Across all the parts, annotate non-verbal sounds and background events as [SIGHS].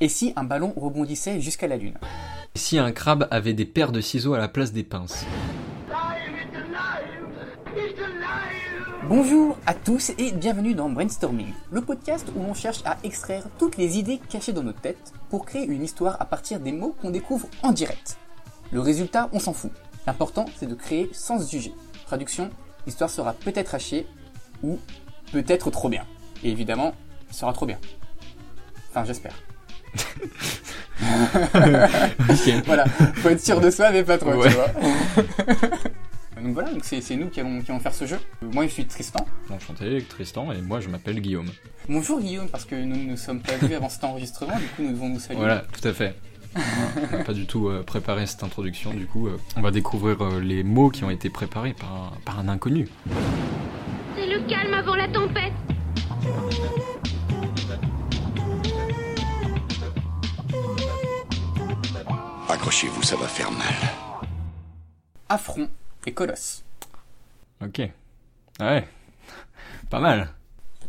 Et si un ballon rebondissait jusqu'à la lune Si un crabe avait des paires de ciseaux à la place des pinces. Bonjour à tous et bienvenue dans Brainstorming, le podcast où l'on cherche à extraire toutes les idées cachées dans notre tête pour créer une histoire à partir des mots qu'on découvre en direct. Le résultat, on s'en fout. L'important, c'est de créer sans se juger. Traduction, l'histoire sera peut-être hachée ou peut-être trop bien. Et évidemment, sera trop bien. Enfin, j'espère. [LAUGHS] Voilà, faut être sûr de soi, mais pas trop, Ouais. tu vois. [LAUGHS] donc voilà, donc c'est c'est nous qui allons, qui allons faire ce jeu. Euh, Moi, je suis Tristan. Enchanté, Tristan, et moi je m'appelle Guillaume. Bonjour Guillaume, parce que nous ne nous sommes pas vus avant cet enregistrement, du coup nous devons nous saluer. Voilà, tout à fait. On n'a pas du tout euh, préparé cette introduction, du coup, euh, on va découvrir les mots qui ont été préparés par un, par un inconnu. C'est le calme avant la tempête. Accrochez-vous, ça va faire mal. Affront et colosse. Ok. Ouais. Pas mal.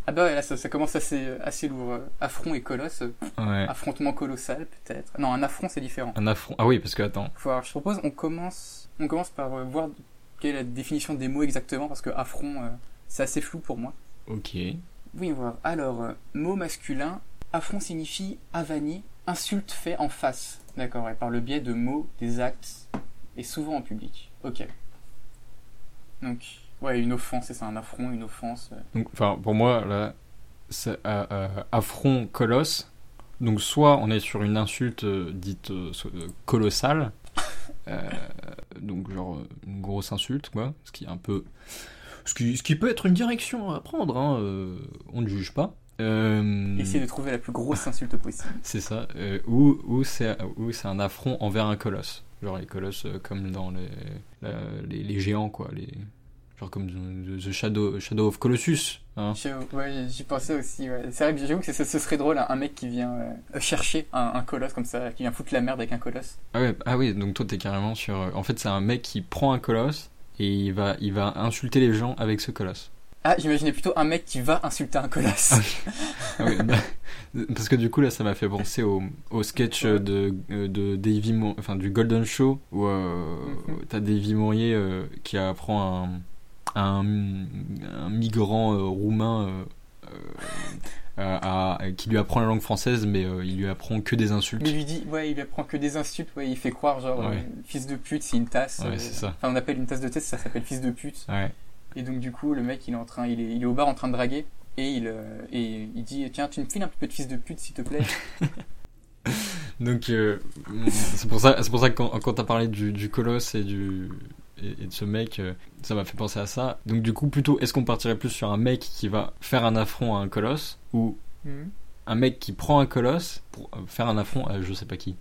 Ah bah ouais, là ça, ça commence assez, assez lourd. euh, Affront et colosse, euh, Ouais. affrontement colossal peut-être. Non, un affront c'est différent. Un affront. Ah oui, parce que attends. Faut voir, je propose, on commence, on commence par euh, voir quelle est la définition des mots exactement, parce que affront euh, c'est assez flou pour moi. Ok. Oui, voir. Alors, euh, mot masculin, affront signifie avanie, insulte fait en face. D'accord, et par le biais de mots, des actes, et souvent en public. Ok. Donc, ouais, une offense, c'est ça, un affront, une offense. euh. Enfin, pour moi, là, c'est euh, euh, affront colosse. Donc, soit on est sur une insulte dite colossale, donc genre une grosse insulte, quoi, ce qui est un peu, ce qui, ce qui peut être une direction à prendre. Hein, on ne juge pas. Euh, Essayer de trouver la plus grosse insulte possible. [LAUGHS] c'est ça. euh, ou ou c'est un affront envers un colosse. Genre les colosses euh, comme dans les, la- les, les géants, quoi. Les, genre comme The, The Shadow, Shadow of Colossus. Hein. Ouais, j'y pensais aussi, ouais. C'est vrai que j'avoue que ce, ce serait drôle, un mec qui vient euh, chercher un, un colosse comme ça, qui vient foutre la merde avec un colosse. Ah, ouais, ah oui, donc toi t'es carrément sur. euh, En fait, c'est un mec qui prend un colosse et il va, il va insulter les gens avec ce colosse. Ah, j'imaginais plutôt un mec qui va insulter un colosse. Ah oui, bah, parce que du coup là, ça m'a fait penser au, au sketch de, de Davy, Mo- enfin du Golden Show où euh, Mhm. t'as Davy Mourier euh, qui apprend un, un, un migrant euh, roumain. à- à- qui lui apprend la langue française, mais il lui apprend que des insultes. Mais il lui dit, ouais, il lui apprend que des insultes, ouais, il fait croire, genre, Ouais. fils de pute, c'est une tasse. Ouais, c'est ça. Enfin, on appelle une tasse de thé, ça s'appelle fils de pute. Ouais. Et donc, du coup, le mec, il est en train, il est, il est au bar en train de draguer, et il, euh, et il dit, tiens, tu me files un peu de fils de pute, s'il te plaît. [LAUGHS] Donc euh, c'est pour ça, c'est pour ça que quand, quand t'as parlé du, du colosse et du et, et de ce mec, euh, ça m'a fait penser à ça. Donc du coup, plutôt, est-ce qu'on partirait plus sur un mec qui va faire un affront à un colosse ou Mhm. un mec qui prend un colosse pour faire un affront à je sais pas qui?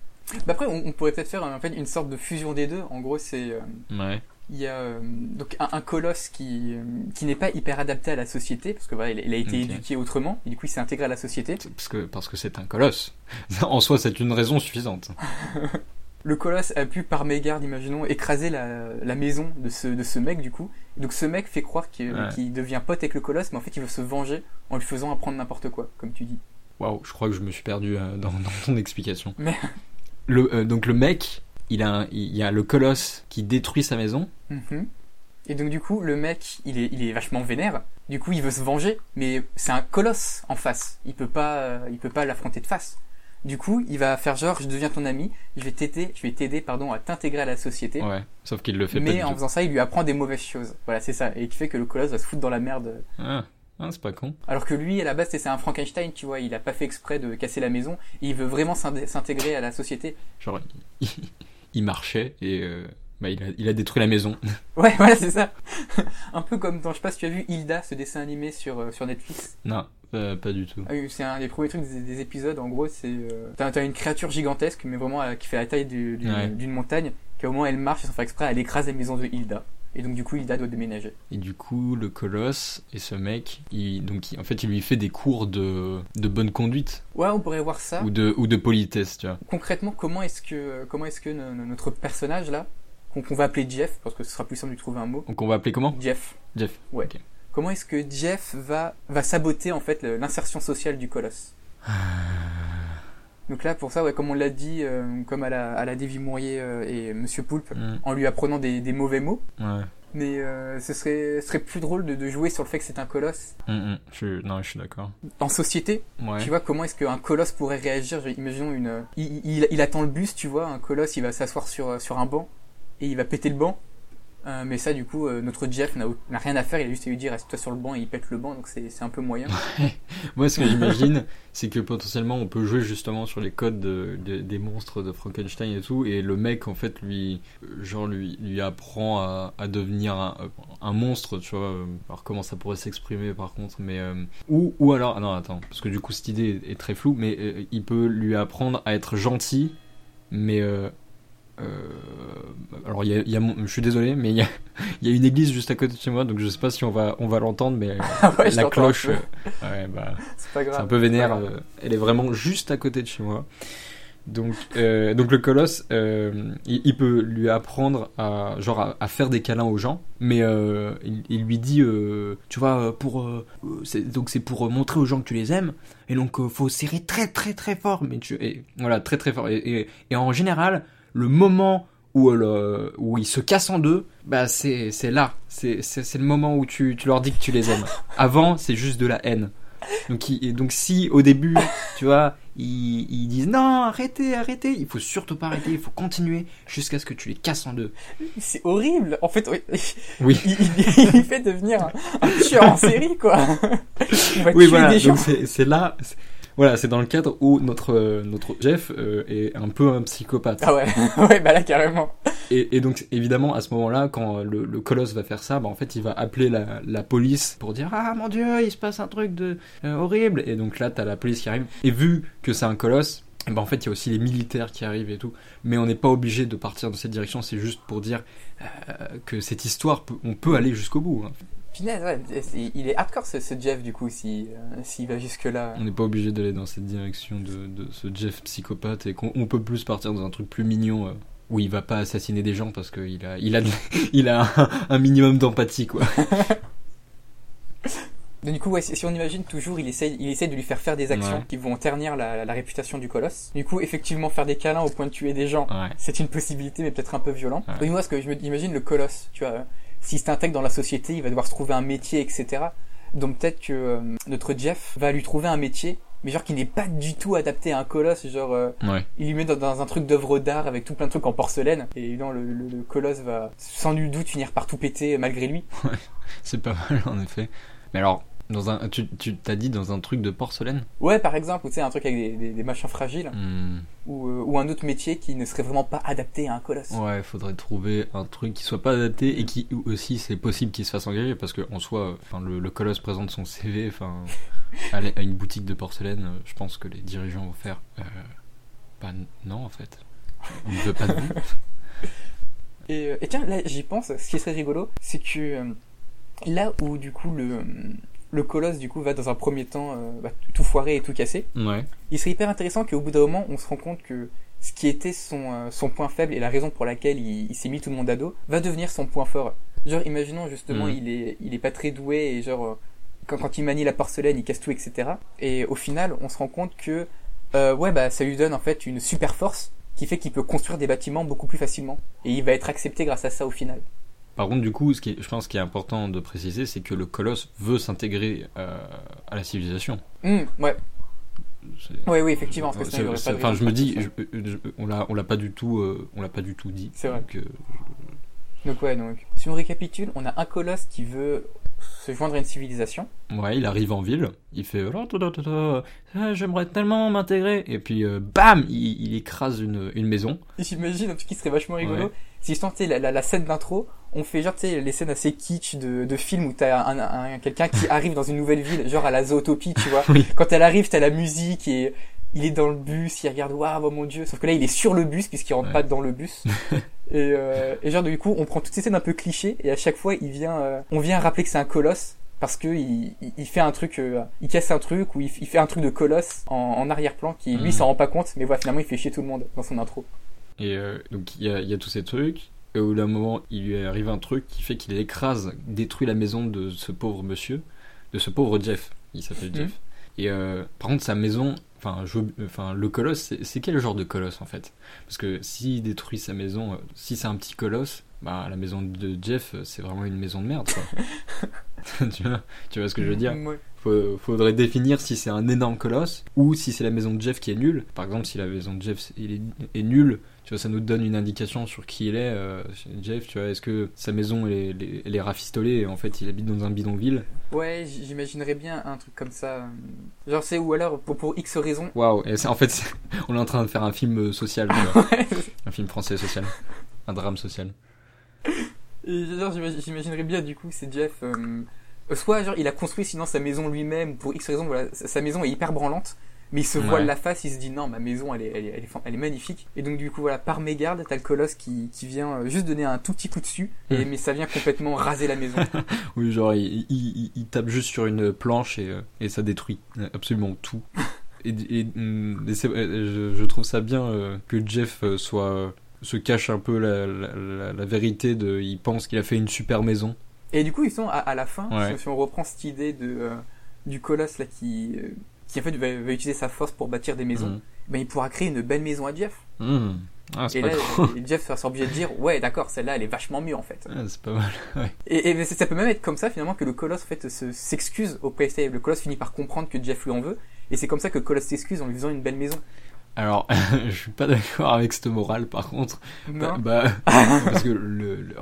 Bah après, on, on pourrait peut-être faire en fait une sorte de fusion des deux. En gros, c'est Ouais. Il y a euh, donc un, un colosse qui euh, qui n'est pas hyper adapté à la société parce que voilà, il, a- il a été éduqué autrement et du coup, il s'est intégré à la société. Parce que parce que c'est un colosse. [LAUGHS] en soi, c'est une raison suffisante. [LAUGHS] Le colosse a pu, par mégarde, imaginons, écraser la, la maison de ce, de ce mec, du coup. Donc ce mec fait croire qu'il Ouais. devient pote avec le colosse, mais en fait, il veut se venger en lui faisant apprendre n'importe quoi, comme tu dis. Waouh, je crois que je me suis perdu euh, dans, [LAUGHS] dans ton explication. Mais- Le euh, donc le mec, il a un- il y a le colosse qui détruit sa maison. Mhm. Et donc, du coup, le mec, il est, il est vachement vénère. Du coup, il veut se venger, mais c'est un colosse en face. Il peut pas, euh, il peut pas l'affronter de face. Du coup, il va faire genre, je deviens ton ami, je vais t'aider, je vais t'aider, pardon, à t'intégrer à la société. Ouais. Sauf qu'il le fait pas mais en tout. faisant ça, il lui apprend des mauvaises choses. Voilà, c'est ça. Et qui fait que le colosse va se foutre dans la merde Ah, ah, c'est pas con. Alors que lui, à la base, c'est un Frankenstein, tu vois, il a pas fait exprès de casser la maison, et il veut vraiment s'intégrer à la société. Genre, il, marchait et euh, bah, il, a, il a détruit la maison. [LAUGHS] Ouais, voilà, c'est ça. [LAUGHS] un peu comme dans, je sais pas si tu as vu Hilda, ce dessin animé sur, euh, sur Netflix. non, euh, pas du tout. Ah oui, c'est un des premiers trucs des, des épisodes, en gros, c'est... Euh, T'as t'as une créature gigantesque, mais vraiment euh, qui fait la taille du- du- Ouais. d'une montagne, qui au moment elle marche, sans faire exprès, elle écrase la maison de Hilda. Et donc du coup, Hilda doit déménager. Et du coup, le colosse et ce mec, il, donc, il- en fait, il lui fait des cours de, de bonne conduite Ouais, on pourrait voir ça. ou, de, ou de politesse, tu vois. Concrètement, comment est-ce que, comment est-ce que no- no- notre personnage là, qu'on va appeler Jeff, parce que ce sera plus simple de lui trouver un mot, Donc on va appeler comment? Jeff. Jeff. Ouais. Comment est-ce que Jeff va, va saboter en fait l'insertion sociale du colosse? [SIGHS] Donc là, pour ça, ouais, comme on l'a dit, euh, comme à la, à la Davy Mourier euh, et Monsieur Poulpe, Mm. en lui apprenant des, des mauvais mots. Ouais. Mais euh, ce serait, ce serait plus drôle de, de jouer sur le fait que c'est un colosse. Mm, mm. Je suis- Non, je suis d'accord. En société, Ouais. tu vois, comment est-ce qu'un colosse pourrait réagir? Imaginons une... Il, il, il attend le bus, tu vois, un colosse, il va s'asseoir sur, sur un banc et il va péter le banc. Euh, mais ça, du coup, euh, notre Jeff n'a rien à faire, il a juste à lui dire reste-toi sur le banc et il pète le banc, donc c'est un peu moyen. [LAUGHS] Moi, ce que j'imagine, c'est que potentiellement, on peut jouer justement sur les codes de- de- des monstres de Frankenstein et tout, et le mec, en fait, lui, genre, lui, lui apprend à, devenir un, monstre, tu vois. euh, Alors, comment ça pourrait s'exprimer, par contre, mais... ou, ou alors... Ah non, attends, parce que du coup, cette idée est très floue, mais il peut lui apprendre à être gentil, mais... euh, alors, y a, y a je suis désolé, mais il y a, [LAUGHS] il y a une église juste à côté de chez moi, donc je sais pas si on va, on va l'entendre, mais [LAUGHS] Ah ouais, la cloche... euh, ouais, bah... [LAUGHS] C'est pas grave. C'est un peu vénère. Euh, elle est vraiment juste à côté de chez moi. Donc, euh, donc le colosse, euh, il, il peut lui apprendre à, genre à, à faire des câlins aux gens, mais euh, il, il lui dit, tu vois, pour donc c'est pour montrer aux gens que tu les aimes, et donc faut serrer très très très fort, mais tu, et, voilà très très fort. Et, et, et en général, le moment où, euh, le, où ils se cassent en deux, bah c'est là, c'est le moment où tu, tu leur dis que tu les aimes. Avant, c'est juste de la haine. Donc, il- donc si au début, tu vois, ils, ils disent non, arrêtez, arrêtez, il faut surtout pas arrêter, il faut continuer jusqu'à ce que tu les casses en deux. C'est horrible. En fait, oui, Oui. [LAUGHS] il, il, il fait devenir un, un tueur en série, quoi. [LAUGHS] Il va Oui, tuer voilà. c'est là, voilà, c'est dans le cadre où notre euh, notre Jeff euh, est un peu un psychopathe. Ah ouais, [LAUGHS] ouais, bah là carrément. Et, et donc évidemment à ce moment-là, quand le, le colosse va faire ça, bah, en fait il va appeler la, la police pour dire ah mon dieu, il se passe un truc de euh, horrible. Et donc là t'as la police qui arrive. Et vu que c'est un colosse, eh ben, en fait il y a aussi les militaires qui arrivent et tout. Mais on n'est pas obligé de partir dans cette direction. C'est juste pour dire euh, que cette histoire, on peut aller jusqu'au bout. hein. Punaise, ouais, c'est- il est hardcore ce, ce Jeff du coup si euh, s'il va jusque là. On n'est pas obligé d'aller dans cette direction de, de ce Jeff psychopathe et qu'on on peut plus partir dans un truc plus mignon. euh, où il va pas assassiner des gens parce qu'il a, il a, de- [LAUGHS] il a un, un minimum d'empathie quoi. [LAUGHS] Donc, du coup, ouais, si on imagine toujours, il essaye, il essaye de lui faire faire des actions Ouais. qui vont ternir la, la réputation du colosse. Du coup, effectivement, faire des câlins au point de tuer des gens, Ouais. c'est une possibilité, mais peut-être un peu violent. Oui, moi, ce que je me imagine le colosse, tu vois, s'il s'intègre dans la société, il va devoir se trouver un métier, etc. Donc peut-être que euh, notre Jeff va lui trouver un métier, mais genre qui n'est pas du tout adapté à un colosse, genre euh, Ouais. il lui met dans, dans un truc d'œuvre d'art avec tout plein de trucs en porcelaine, et évidemment le, le, le colosse va sans nul doute finir par tout péter malgré lui. [LAUGHS] C'est pas mal en effet. Mais alors, dans un, tu, tu t'as dit dans un truc de porcelaine Ouais, par exemple, ou tu sais, un truc avec des, des, des machins fragiles, Hmm, ou, euh, ou un autre métier qui ne serait vraiment pas adapté à un colosse. Ouais, faudrait trouver un truc qui soit pas adapté et qui aussi c'est possible qu'il se fasse engager parce que en soi, enfin le, le colosse présente son CV, enfin [LAUGHS] à une boutique de porcelaine, je pense que les dirigeants vont faire. Euh, bah non en fait, on ne veut pas de vous. [LAUGHS] Et, euh, et tiens, là, j'y pense, ce qui serait rigolo, c'est que euh, là où du coup le, le colosse du coup va dans un premier temps euh, va tout foirer et tout casser, Ouais. il serait hyper intéressant qu'au bout d'un moment, on se rend compte que ce qui était son, euh, son point faible et la raison pour laquelle il, il s'est mis tout le monde à dos va devenir son point fort. Genre, imaginons justement, Mhm. il, est, il est pas très doué et genre, euh, quand, quand il manie la porcelaine, il casse tout, etc. Et au final, on se rend compte que, euh, ouais, bah, ça lui donne en fait une super force qui fait qu'il peut construire des bâtiments beaucoup plus facilement. Et il va être accepté grâce à ça au final. Par contre, du coup, ce qui est- je pense qu'il est important de préciser, c'est que le colosse veut s'intégrer euh, à la civilisation. Hum, ouais, ouais, oui, effectivement, parce que de Enfin, je me dis, faire ça. je- je- on l'a, on l'a pas du tout, euh, on l'a pas du tout dit. C'est vrai. Donc, euh, Donc ouais, donc, si on récapitule, on a un colosse qui veut se joindre à une civilisation. Ouais, il arrive en ville, il fait oh, ah, j'aimerais tellement m'intégrer et puis euh, bam, il, il écrase une, une maison. J'imagine un truc qui serait vachement rigolo. Ouais. Si je tentais la, la, la scène d'intro, on fait genre tu sais les scènes assez kitsch de, de films où t'as un, un, un- quelqu'un qui arrive dans une nouvelle ville, genre à la Zootopie, tu vois. [LAUGHS] Oui. Quand elle arrive, t'as la musique et il est dans le bus, il regarde waouh oh mon dieu. Sauf que là il est sur le bus puisqu'il rentre Ouais. pas dans le bus. [LAUGHS] et, euh, et genre du coup on prend toutes ces scènes un peu clichés et à chaque fois il vient, euh, on vient rappeler que c'est un colosse. Parce que il, il- il fait un truc, euh, il casse un truc ou il, il fait un truc de colosse en, en arrière-plan qui lui Mhm. s'en rend pas compte, mais voilà finalement il fait chier tout le monde dans son intro. Et euh, donc il y a, il y a tous ces trucs. Et au bout d'un moment, il lui arrive un truc qui fait qu'il écrase, détruit la maison de ce pauvre monsieur, de ce pauvre Jeff. Il s'appelle Mhm. Jeff. Et euh, par contre, sa maison, Enfin, le colosse, c'est quel genre de colosse en fait? Parce que s'il détruit sa maison, euh, si c'est un petit colosse, bah la maison de Jeff, euh, c'est vraiment une maison de merde, quoi. [LAUGHS] tu, vois, tu vois ce que je veux dire? Ouais. Faut- Faudrait définir si c'est un énorme colosse ou si c'est la maison de Jeff qui est nulle. Par exemple, si la maison de Jeff est nulle, tu vois, ça nous donne une indication sur qui il est. euh, Jeff, tu vois, est-ce que sa maison elle est, elle rafistolée et en fait il habite dans un bidonville Ouais, j'imaginerais bien un truc comme ça. euh, Genre, c'est ou alors pour, pour X raisons. Waouh, en fait, [LAUGHS] on est en train de faire un film euh, social. [LAUGHS] Ouais. un film français social, un drame social. Et genre, j'imagine- j'imaginerais bien du coup, c'est Jeff. euh, soit genre il a construit sinon sa maison lui-même pour X raisons. Voilà, sa maison est hyper branlante. Mais il se voile Ouais. la face, il se dit non, ma maison elle est, elle est, elle est, fan- elle est magnifique. Et donc du coup voilà, par mégarde, t'as le colosse qui, qui vient euh, juste donner un tout petit coup dessus, et, Hmm. mais ça vient complètement raser la maison. [LAUGHS] Oui, genre, il, il- il- il tape juste sur une planche et, euh, et ça détruit euh, absolument tout. [LAUGHS] Et, et, et c'est- euh, je, je trouve ça bien que Jeff soit se cache un peu la, la- la- la vérité de. Il pense qu'il a fait une super maison. Et du coup, ils sont à, à la fin, Ouais. si, si on reprend cette idée de, euh, du colosse là qui, euh, qui en fait va, va utiliser sa force pour bâtir des maisons, Mhm. ben, il pourra créer une belle maison à Jeff. Hum. Ah, Et là, et Jeff sera obligé de dire ouais d'accord, celle-là elle est vachement mieux en fait. Ah, c'est pas mal. [LAUGHS] Et, et mais ça peut même être comme ça finalement que le colosse en fait se- s'excuse au PlayStation. Le colosse finit par comprendre que Jeff lui en veut, et c'est comme ça que le colosse s'excuse en lui faisant une belle maison. Alors, [LAUGHS] je suis pas d'accord avec cette morale par contre. Bah, Non bah, [LAUGHS] parce que le, le,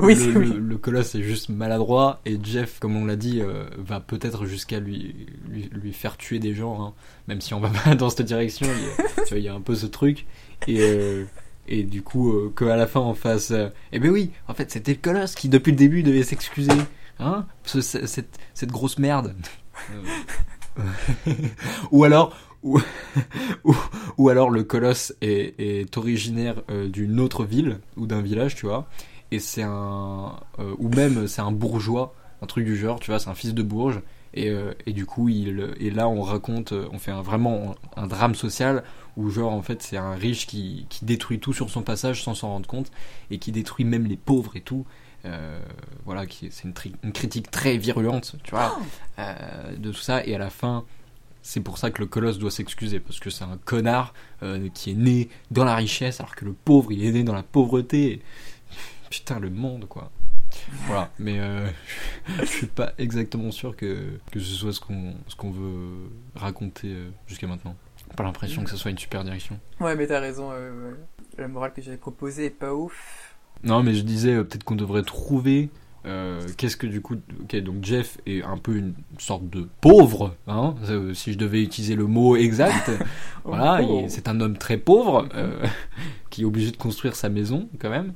Oui, le, oui. colosse est juste maladroit et Jeff, comme on l'a dit, euh, va peut-être jusqu'à lui, lui, lui faire tuer des gens, hein. même si on va [LAUGHS] pas dans cette direction. Il y a, tu vois, il y a un peu ce truc. Et, euh, et du coup, euh, qu'à la fin on fasse. euh, eh ben oui, en fait, c'était le colosse qui, depuis le début, devait s'excuser. Hein Ce- ce- cette, cette grosse merde. [LAUGHS] ou alors. [LAUGHS] Ou, ou, alors le colosse est, originaire euh, d'une autre ville ou d'un village, tu vois, et c'est un euh, ou même c'est un bourgeois, un truc du genre, tu vois, c'est un fils de bourge, et, euh, et du coup il et là on raconte, on fait un, vraiment un drame social où genre en fait c'est un riche qui, qui détruit tout sur son passage sans s'en rendre compte et qui détruit même les pauvres et tout. Euh, voilà, qui c'est une, critique très virulente, tu vois, euh, de tout ça. Et à la fin, c'est pour ça que le colosse doit s'excuser parce que c'est un connard euh, qui est né dans la richesse alors que le pauvre il est né dans la pauvreté. Putain, le monde quoi. Voilà, mais euh, [LAUGHS] je suis pas exactement sûr que, que ce soit ce qu'on qu'on veut raconter jusqu'à maintenant. Pas l'impression que ce soit une super direction. Ouais, mais t'as raison. euh. La morale que j'avais proposée est pas ouf. Non, mais je disais euh, peut-être qu'on devrait trouver. euh, Qu'est-ce que du coup. Ok, donc Jeff est un peu une sorte de pauvre, hein, euh, si je devais utiliser le mot exact. [LAUGHS] [LAUGHS] voilà, Oh. c'est un homme très pauvre euh, [LAUGHS] qui est obligé de construire sa maison quand même.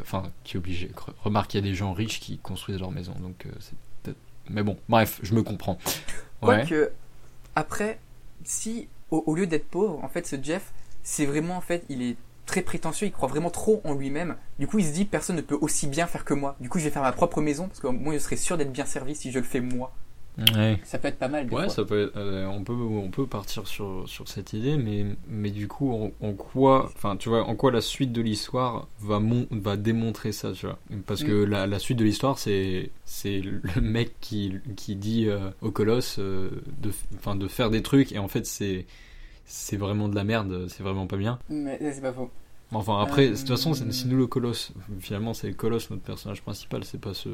Enfin, qui est obligé. Re- Remarque, il y a des gens riches qui construisent leur maison, donc. Mais bon, bref, je me comprends. Ouais. Après, si au, au lieu d'être pauvre, en fait, ce Jeff, c'est vraiment, en fait, il est très prétentieux, il croit vraiment trop en lui-même. Du coup, il se dit, personne ne peut aussi bien faire que moi. Du coup, je vais faire ma propre maison, parce que moi, je serais sûr d'être bien servi si je le fais moi. Ouais. Ça peut être pas mal, des Ouais, fois. ça peut être- euh, on peut on peut partir sur, sur cette idée, mais mais du coup en, en quoi, enfin tu vois, en quoi la suite de l'histoire va mon, va démontrer ça, tu vois? Parce que la, la suite de l'histoire c'est c'est le mec qui qui dit euh, au colosse euh, de enfin de faire des trucs et en fait c'est c'est vraiment de la merde, c'est vraiment pas bien. Mais c'est pas faux. Enfin après, Euh, de toute façon, c'est- si nous le colosse, finalement c'est le colosse notre personnage principal, c'est pas ce.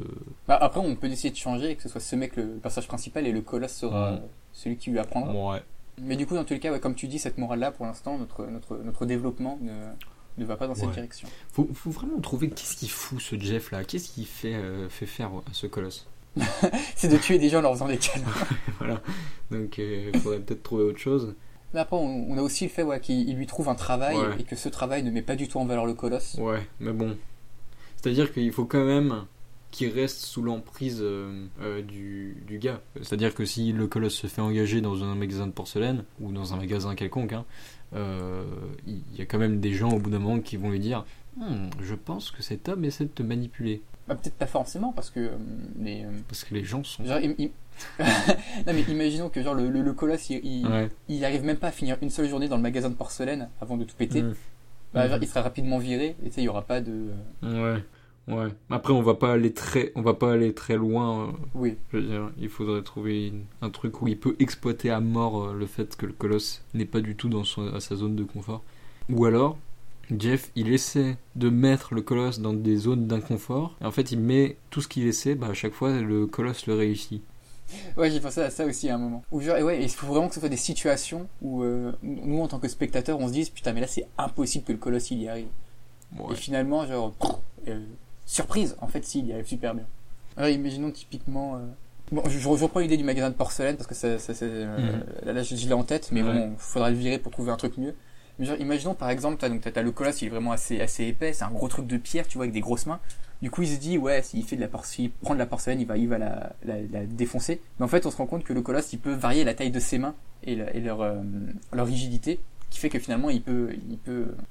Bah, après, on peut essayer de changer et que ce soit ce mec le personnage principal et le colosse sera Ouais. celui qui lui apprendra. Ouais. Mais du coup, dans tous les cas, ouais, comme tu dis, cette morale-là, pour l'instant, notre, notre, notre développement ne, ne va pas dans cette direction. Faut, faut vraiment trouver qu'est-ce qu'il fout ce Jeff là, qu'est-ce qu'il fait, euh, fait faire à ce colosse? [LAUGHS] C'est de tuer des gens en leur faisant des câlins. [LAUGHS] voilà. Donc il faudrait peut-être trouver autre chose. Mais après, on, on a aussi le fait ouais, qu'il il lui trouve un travail Ouais. et que ce travail ne met pas du tout en valeur le colosse. Ouais, mais bon. C'est-à-dire qu'il faut quand même qu'il reste sous l'emprise euh, euh, du, du gars. C'est-à-dire que si le colosse se fait engager dans un magasin de porcelaine, ou dans un magasin quelconque, hein, euh, il y a quand même des gens au bout d'un moment qui vont lui dire Hmm, Je pense que cet homme essaie de te manipuler. Bah, Peut-être pas forcément, parce que euh, les, euh, Parce que les gens sont. genre, im- im- [LAUGHS] non, mais imaginons que genre, le, le, le colosse, il, il, Ouais. il arrive même pas à finir une seule journée dans le magasin de porcelaine avant de tout péter. Mm. Bah, genre, Mhm. il sera rapidement viré et tu sais, il y aura pas de. Ouais. Ouais. Après, on va pas aller très, on va pas aller très loin. euh, Oui. Je veux dire, il faudrait trouver une- un truc où il peut exploiter à mort euh, le fait que le colosse n'est pas du tout dans son- à sa zone de confort. Ou alors, Jeff, il essaie de mettre le colosse dans des zones d'inconfort. Et en fait, il met tout ce qu'il essaie, bah, à chaque fois, le colosse le réussit. Ouais, j'ai pensé à ça aussi à un moment. Ou genre, et ouais, il faut vraiment que ce soit des situations où euh, nous, en tant que spectateurs, on se dise putain, mais là, c'est impossible que le colosse il y arrive. Ouais. Et finalement, genre, euh, surprise, en fait, si, il y arrive super bien. Alors, imaginons typiquement. euh, Bon, je, je reprends l'idée du magasin de porcelaine parce que ça, ça, c'est, euh, Mhm. là, là, je, je l'ai en tête, mais Ouais. bon, faudra le virer pour trouver un truc mieux. Genre, imaginons par exemple, t'as, le colosse, il est vraiment assez, épais, c'est un gros truc de pierre, tu vois, avec des grosses mains. Du coup, il se dit, ouais, s'il fait de la porcelaine, prend de la porcelaine, il va, la, défoncer. Mais en fait, on se rend compte que le colosse, il peut varier la taille de ses mains et, leur, euh, leur rigidité, qui fait que finalement, il peut,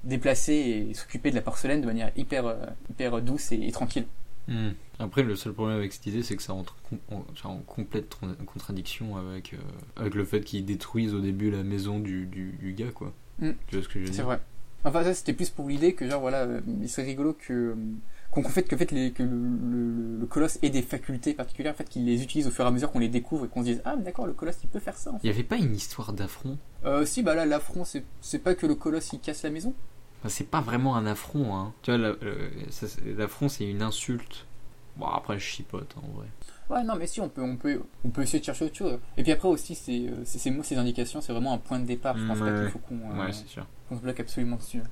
déplacer et s'occuper de la porcelaine de manière hyper, euh, douce et, tranquille. Hmm. Après, le seul problème avec cette idée, c'est que ça entre en, complète contradiction avec, euh, avec le fait qu'ils détruisent au début la maison du, du gars, quoi. Hmm. Tu vois ce que je veux C'est dire vrai. Enfin, ça, c'était plus pour l'idée que, genre, voilà, euh, il serait rigolo que, euh, qu'on fait, que, fait les, que le, le, le colosse ait des facultés particulières, en fait, qu'il les utilise au fur et à mesure qu'on les découvre et qu'on se dise, ah, mais d'accord, le colosse, il peut faire ça, en fait. Il n'y avait pas une histoire d'affront? Euh, si, bah là, l'affront, c'est, c'est pas que le colosse, il casse la maison. Enfin, c'est pas vraiment un affront, hein. Tu vois, la- le- ça, c'est- l'affront, c'est une insulte. Bon, après, je chipote, en vrai. Ouais, non, mais si, on peut, on peut, on peut essayer de chercher autre chose. Et puis après aussi, c'est, euh, ces mots, ces indications, c'est vraiment un point de départ. Je pense pas qu'il faut qu'on, euh, Ouais, se bloque absolument dessus.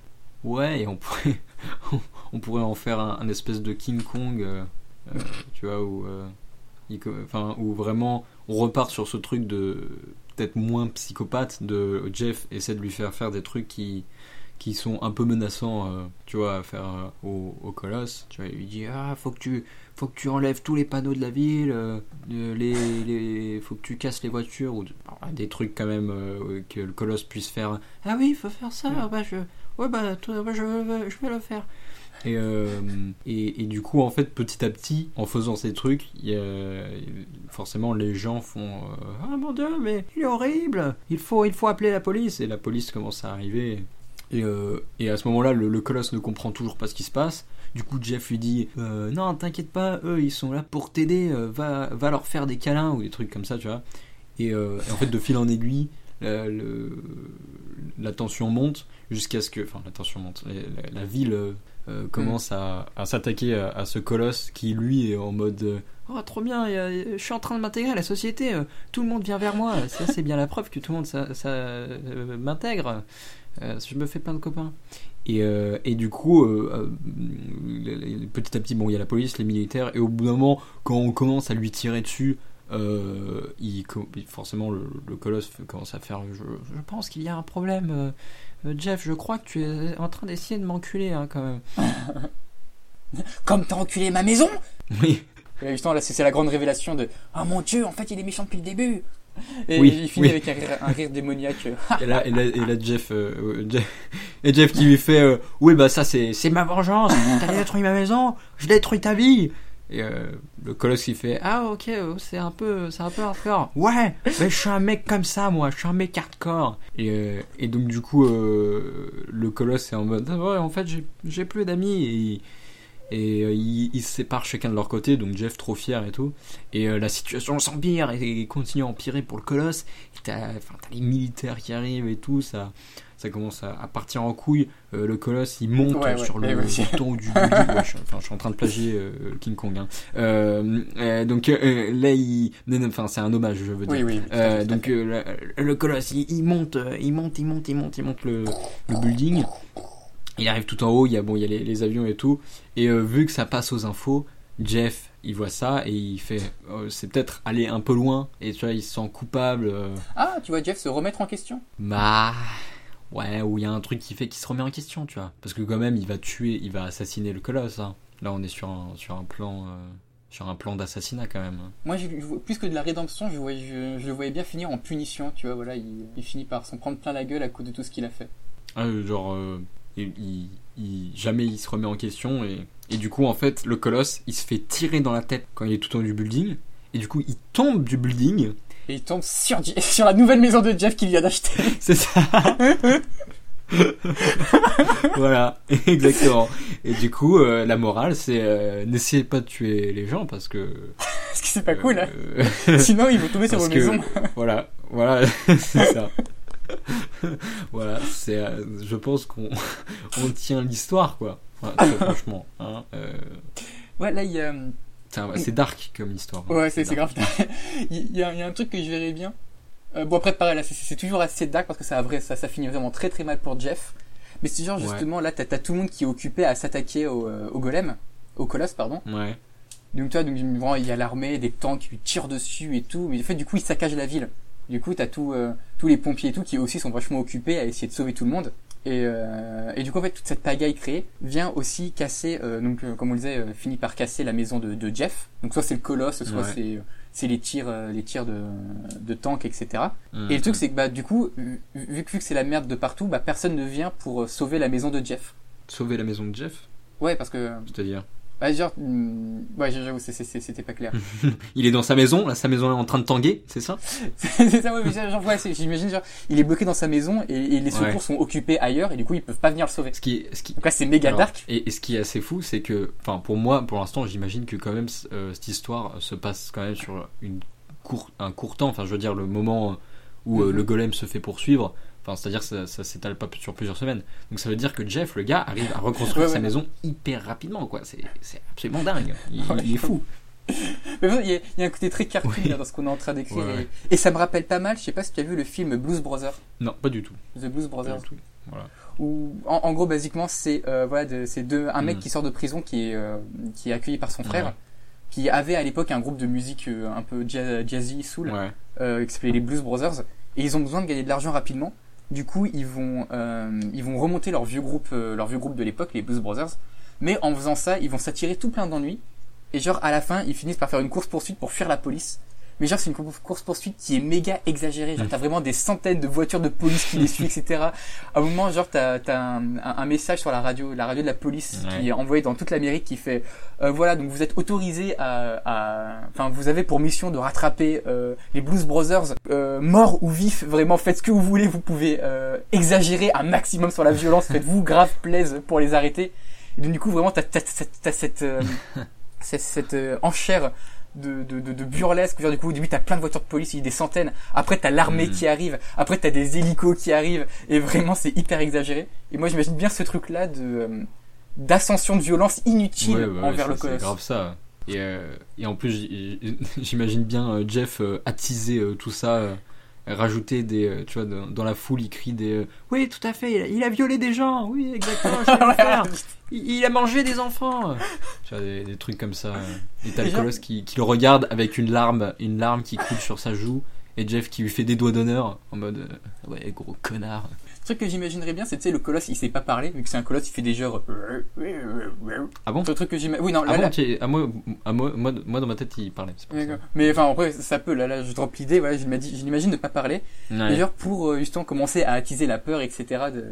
Ouais, et on pourrait, [LAUGHS] on pourrait en faire un, un espèce de King Kong, euh, [LAUGHS] tu vois, où, euh, il enfin, où vraiment on repart sur ce truc de peut-être moins psychopathe de Jeff essaie de lui faire faire des trucs qui qui sont un peu menaçants, euh, tu vois, à faire euh, au, au colosse. Tu vois, il lui dit ah faut que tu faut que tu enlèves tous les panneaux de la ville, euh, les, les faut que tu casses les voitures ou des trucs quand même que le colosse puisse faire. Ah oui, il faut faire ça. Ouais. Bah je ouais bah toi, bah, je, vais- je vais le faire. Et, euh, et, et du coup, en fait, petit à petit, en faisant ces trucs, il y a- forcément, les gens font euh, Ah mon dieu, mais il est horrible Il faut, il faut appeler la police Et la police commence à arriver. Et, euh, et à ce moment-là, le, le colosse ne comprend toujours pas ce qui se passe. Du coup, Jeff lui dit euh, Non, t'inquiète pas, eux, ils sont là pour t'aider, euh, va, va leur faire des câlins ou des trucs comme ça, tu vois. Et, et en fait, de fil en aiguille, la, le- la tension monte jusqu'à ce que. Enfin, la tension monte. La, la- la ville commence à, à s'attaquer à, à ce colosse qui, lui, est en mode. Oh, trop bien, je suis en train de m'intégrer à la société, tout le monde vient vers moi, ça c'est bien la preuve que tout le monde ça, ça, euh, m'intègre, je me fais plein de copains. Et, euh, et du coup, euh, euh, petit à petit, bon, il y a la police, les militaires, et au bout d'un moment, quand on commence à lui tirer dessus, euh, il, forcément le, le colosse commence à faire je, je pense qu'il y a un problème euh, euh, Jeff je crois que tu es en train d'essayer de m'enculer hein, quand même [LAUGHS] Comme t'as enculé ma maison? Oui Et justement, là, c'est, c'est la grande révélation de, ah mon dieu, en fait, il est méchant depuis le début. Et Oui, il finit oui. avec un rire, un rire démoniaque. [LAUGHS] et là, et là, et là, Jeff, euh, euh, Jeff et Jeff qui lui fait euh, oui bah ça c'est c'est ma vengeance. T'as [LAUGHS] détruit ma maison je détruis ta vie. Et euh, le colosse qui fait ah ok c'est un peu c'est un peu hardcore. Ouais mais je suis un mec comme ça moi je suis un mec hardcore. Et, et donc du coup le colosse est en mode ah ouais en fait j'ai j'ai plus d'amis. Et et euh, ils, ils se séparent chacun de leur côté, donc Jeff trop fier et tout. Et euh, la situation s'empire et, et continue à empirer pour le colosse. T'as les militaires qui arrivent et tout, ça, ça commence à, à partir en couille. Euh, le colosse il monte Ouais, ouais, sur le bouton [LAUGHS] du. Ouais, je, enfin, je suis en train de plagier King Kong. hein. Donc là, il, enfin, c'est un hommage, je veux dire. Oui, oui. donc le, le colosse, il, il monte, il monte, il monte, il monte, il monte le, le building. Il arrive tout en haut, il y a bon, il y a les, les avions et tout. Et euh, vu que ça passe aux infos, Jeff, il voit ça et il fait, euh, c'est peut-être aller un peu loin. Et tu vois, il se sent coupable. euh, Ah, tu vois Jeff se remettre en question? Bah ouais, ou il y a un truc qui fait qu'il se remet en question, tu vois. Parce que quand même, il va tuer, il va assassiner le colosse. hein. Là, on est sur un, sur un plan, euh, sur un plan d'assassinat quand même. hein. Moi, je, je vois- plus que de la rédemption, je, voyais, je, je le voyais bien finir en punition, tu vois, voilà, il, il finit par s'en prendre plein la gueule à cause de tout ce qu'il a fait. Ah, euh, genre, euh, il, il- il- jamais il se remet en question et, et du coup, en fait, le colosse, il se fait tirer dans la tête quand il est tout en haut du building. Et du coup, il tombe du building. Et il tombe sur, sur la nouvelle maison de Jeff qu'il vient d'acheter. [LAUGHS] C'est ça. [LAUGHS] voilà, exactement. Et du coup, euh, la morale, c'est euh, n'essayez pas de tuer les gens parce que. Parce que c'est pas cool. hein. [LAUGHS] euh, Sinon, ils vont tomber sur vos que- maisons. voilà, voilà, c'est ça. [LAUGHS] voilà, c'est. euh, je pense qu'on [LAUGHS] on tient l'histoire, quoi. Enfin, [LAUGHS] franchement, hein, euh, Ouais, là, il y a. c'est dark comme histoire. hein. Ouais, c'est grave. il, y a, il y a un truc que je verrais bien. Euh, bon, après, pareil, là, c'est- c'est toujours assez dark parce que ça, a vrai, ça, ça finit vraiment très très mal pour Jeff. Mais c'est genre, Ouais. justement, là, t'as t'as tout le monde qui est occupé à s'attaquer au, euh, au golem, au colosse, pardon. Ouais. Donc, toi, donc, il y a l'armée, des tanks qui lui tirent dessus et tout. Mais en fait, du coup, ils saccagent la ville. Du coup, t'as tout, euh, tous les pompiers et tout qui aussi sont vachement occupés à essayer de sauver tout le monde. Et, euh, et du coup, en fait, toute cette pagaille créée vient aussi casser, euh, donc, euh, comme on le disait, finit par casser la maison de, de Jeff. Donc, soit c'est le colosse, soit Ouais. c'est, c'est les tirs, les tirs de, de tanks, etc. Mm. Et le truc, c'est que, bah, du coup, vu, vu que c'est la merde de partout, bah, personne ne vient pour sauver la maison de Jeff. Sauver la maison de Jeff, Ouais, parce que, c'est-à-dire? Bah, genre, hmm, ouais, j'avoue, c'était pas clair. [LAUGHS] Il est dans sa maison, là, sa maison est en train de tanguer, c'est ça? C'est ça, ouais, mais genre, ouais, c'est- j'imagine, genre, il est bloqué dans sa maison et, et les secours Ouais. sont occupés ailleurs et du coup, ils peuvent pas venir le sauver. Ce qui ce qui, Donc là, c'est méga Alors, dark. Et, et ce qui est assez fou, c'est que, enfin, pour moi, pour l'instant, j'imagine que quand même euh, cette histoire se passe quand même sur une court, un court temps. Enfin, je veux dire le moment où euh, Mhm. le golem se fait poursuivre. Enfin, c'est-à-dire ça, ça s'étale pas sur plusieurs semaines. Donc ça veut dire que Jeff, le gars, arrive à reconstruire Ouais, sa ouais. maison hyper rapidement, quoi. C'est, absolument dingue. Il, [LAUGHS] Ouais. il est fou. Mais il y, a- il y a un côté très cartoon Oui. dans ce qu'on est en train d'écrire. Et, et ça me rappelle pas mal, je sais pas si tu as vu le film Blues Brothers. Non, pas du tout. The Blues Pas Brothers. du tout. Voilà. Où, en, en gros, basiquement, c'est euh, voilà, de- deux, un mec Mhm. qui sort de prison qui est, euh, qui est accueilli par son frère, qui avait à l'époque un groupe de musique euh, un peu jazz- jazzy, soul, Ouais. euh, qui s'appelait les Blues Brothers. Et ils ont besoin de gagner de l'argent rapidement. Du coup, ils vont, euh, ils vont remonter leur vieux groupe, euh, leur vieux groupe de l'époque, les Blues Brothers. Mais en faisant ça, ils vont s'attirer tout plein d'ennuis. Et genre, à la fin, ils finissent par faire une course-poursuite pour fuir la police. Mais genre, c'est une course-poursuite qui est méga exagérée. Genre, Mm. t'as vraiment des centaines de voitures de police qui les [LAUGHS] suivent, etc. À un moment, genre, t'as, t'as un, un- message sur la radio, la radio de la police Ouais. qui est envoyé dans toute l'Amérique qui fait, euh, voilà, donc vous êtes autorisé à, à- enfin, vous avez pour mission de rattraper euh, les Blues Brothers, euh, morts ou vifs, vraiment, faites ce que vous voulez, vous pouvez euh, exagérer un maximum sur la violence, [LAUGHS] faites-vous grave plaise pour les arrêter. Et donc, du coup, vraiment, t'as, t'as, t'as, t'as cette, euh, [LAUGHS] cette, cette euh, enchère de, de, de, de burlesque. Genre, du coup, au début, t'as plein de voitures de police, il y a des centaines. Après, t'as l'armée Mm. qui arrive. Après, t'as des hélicos qui arrivent. Et vraiment, c'est hyper exagéré. Et moi, j'imagine bien ce truc-là de, euh, d'ascension de violence inutile Ouais, bah ouais, envers c'est- le C'est colosse. grave ça. Et, euh, et en plus, [LAUGHS] j'imagine bien euh, Jeff euh, attiser tout ça, rajouter des. euh, tu vois, dans, dans la foule, il crie des. euh, oui, tout à fait, il a, il a violé des gens, oui, exactement, je [LAUGHS] faire. Il, il a mangé des enfants. Tu vois, des, des trucs comme ça. euh. Et t'as Et le colosse qui, qui le regarde avec une larme, une larme qui coule sur sa joue. Et Jeff qui lui fait des doigts d'honneur en mode euh, ouais gros connard. Le truc que j'imaginerais bien, c'est, tu sais, le colosse, il sait pas parler, vu que c'est un colosse, il fait des genres. Ah bon? le truc que j'imagine. Oui, non, là, Ah là- bon, tu- ah, moi, ah, moi, moi, moi, dans ma tête il parlait. ça. D'accord. Mais enfin, après, ça peut, là, là, je drop l'idée, voilà, je l'imagine ne pas parler. Ouais. Genre pour euh, justement commencer à attiser la peur, etc. de,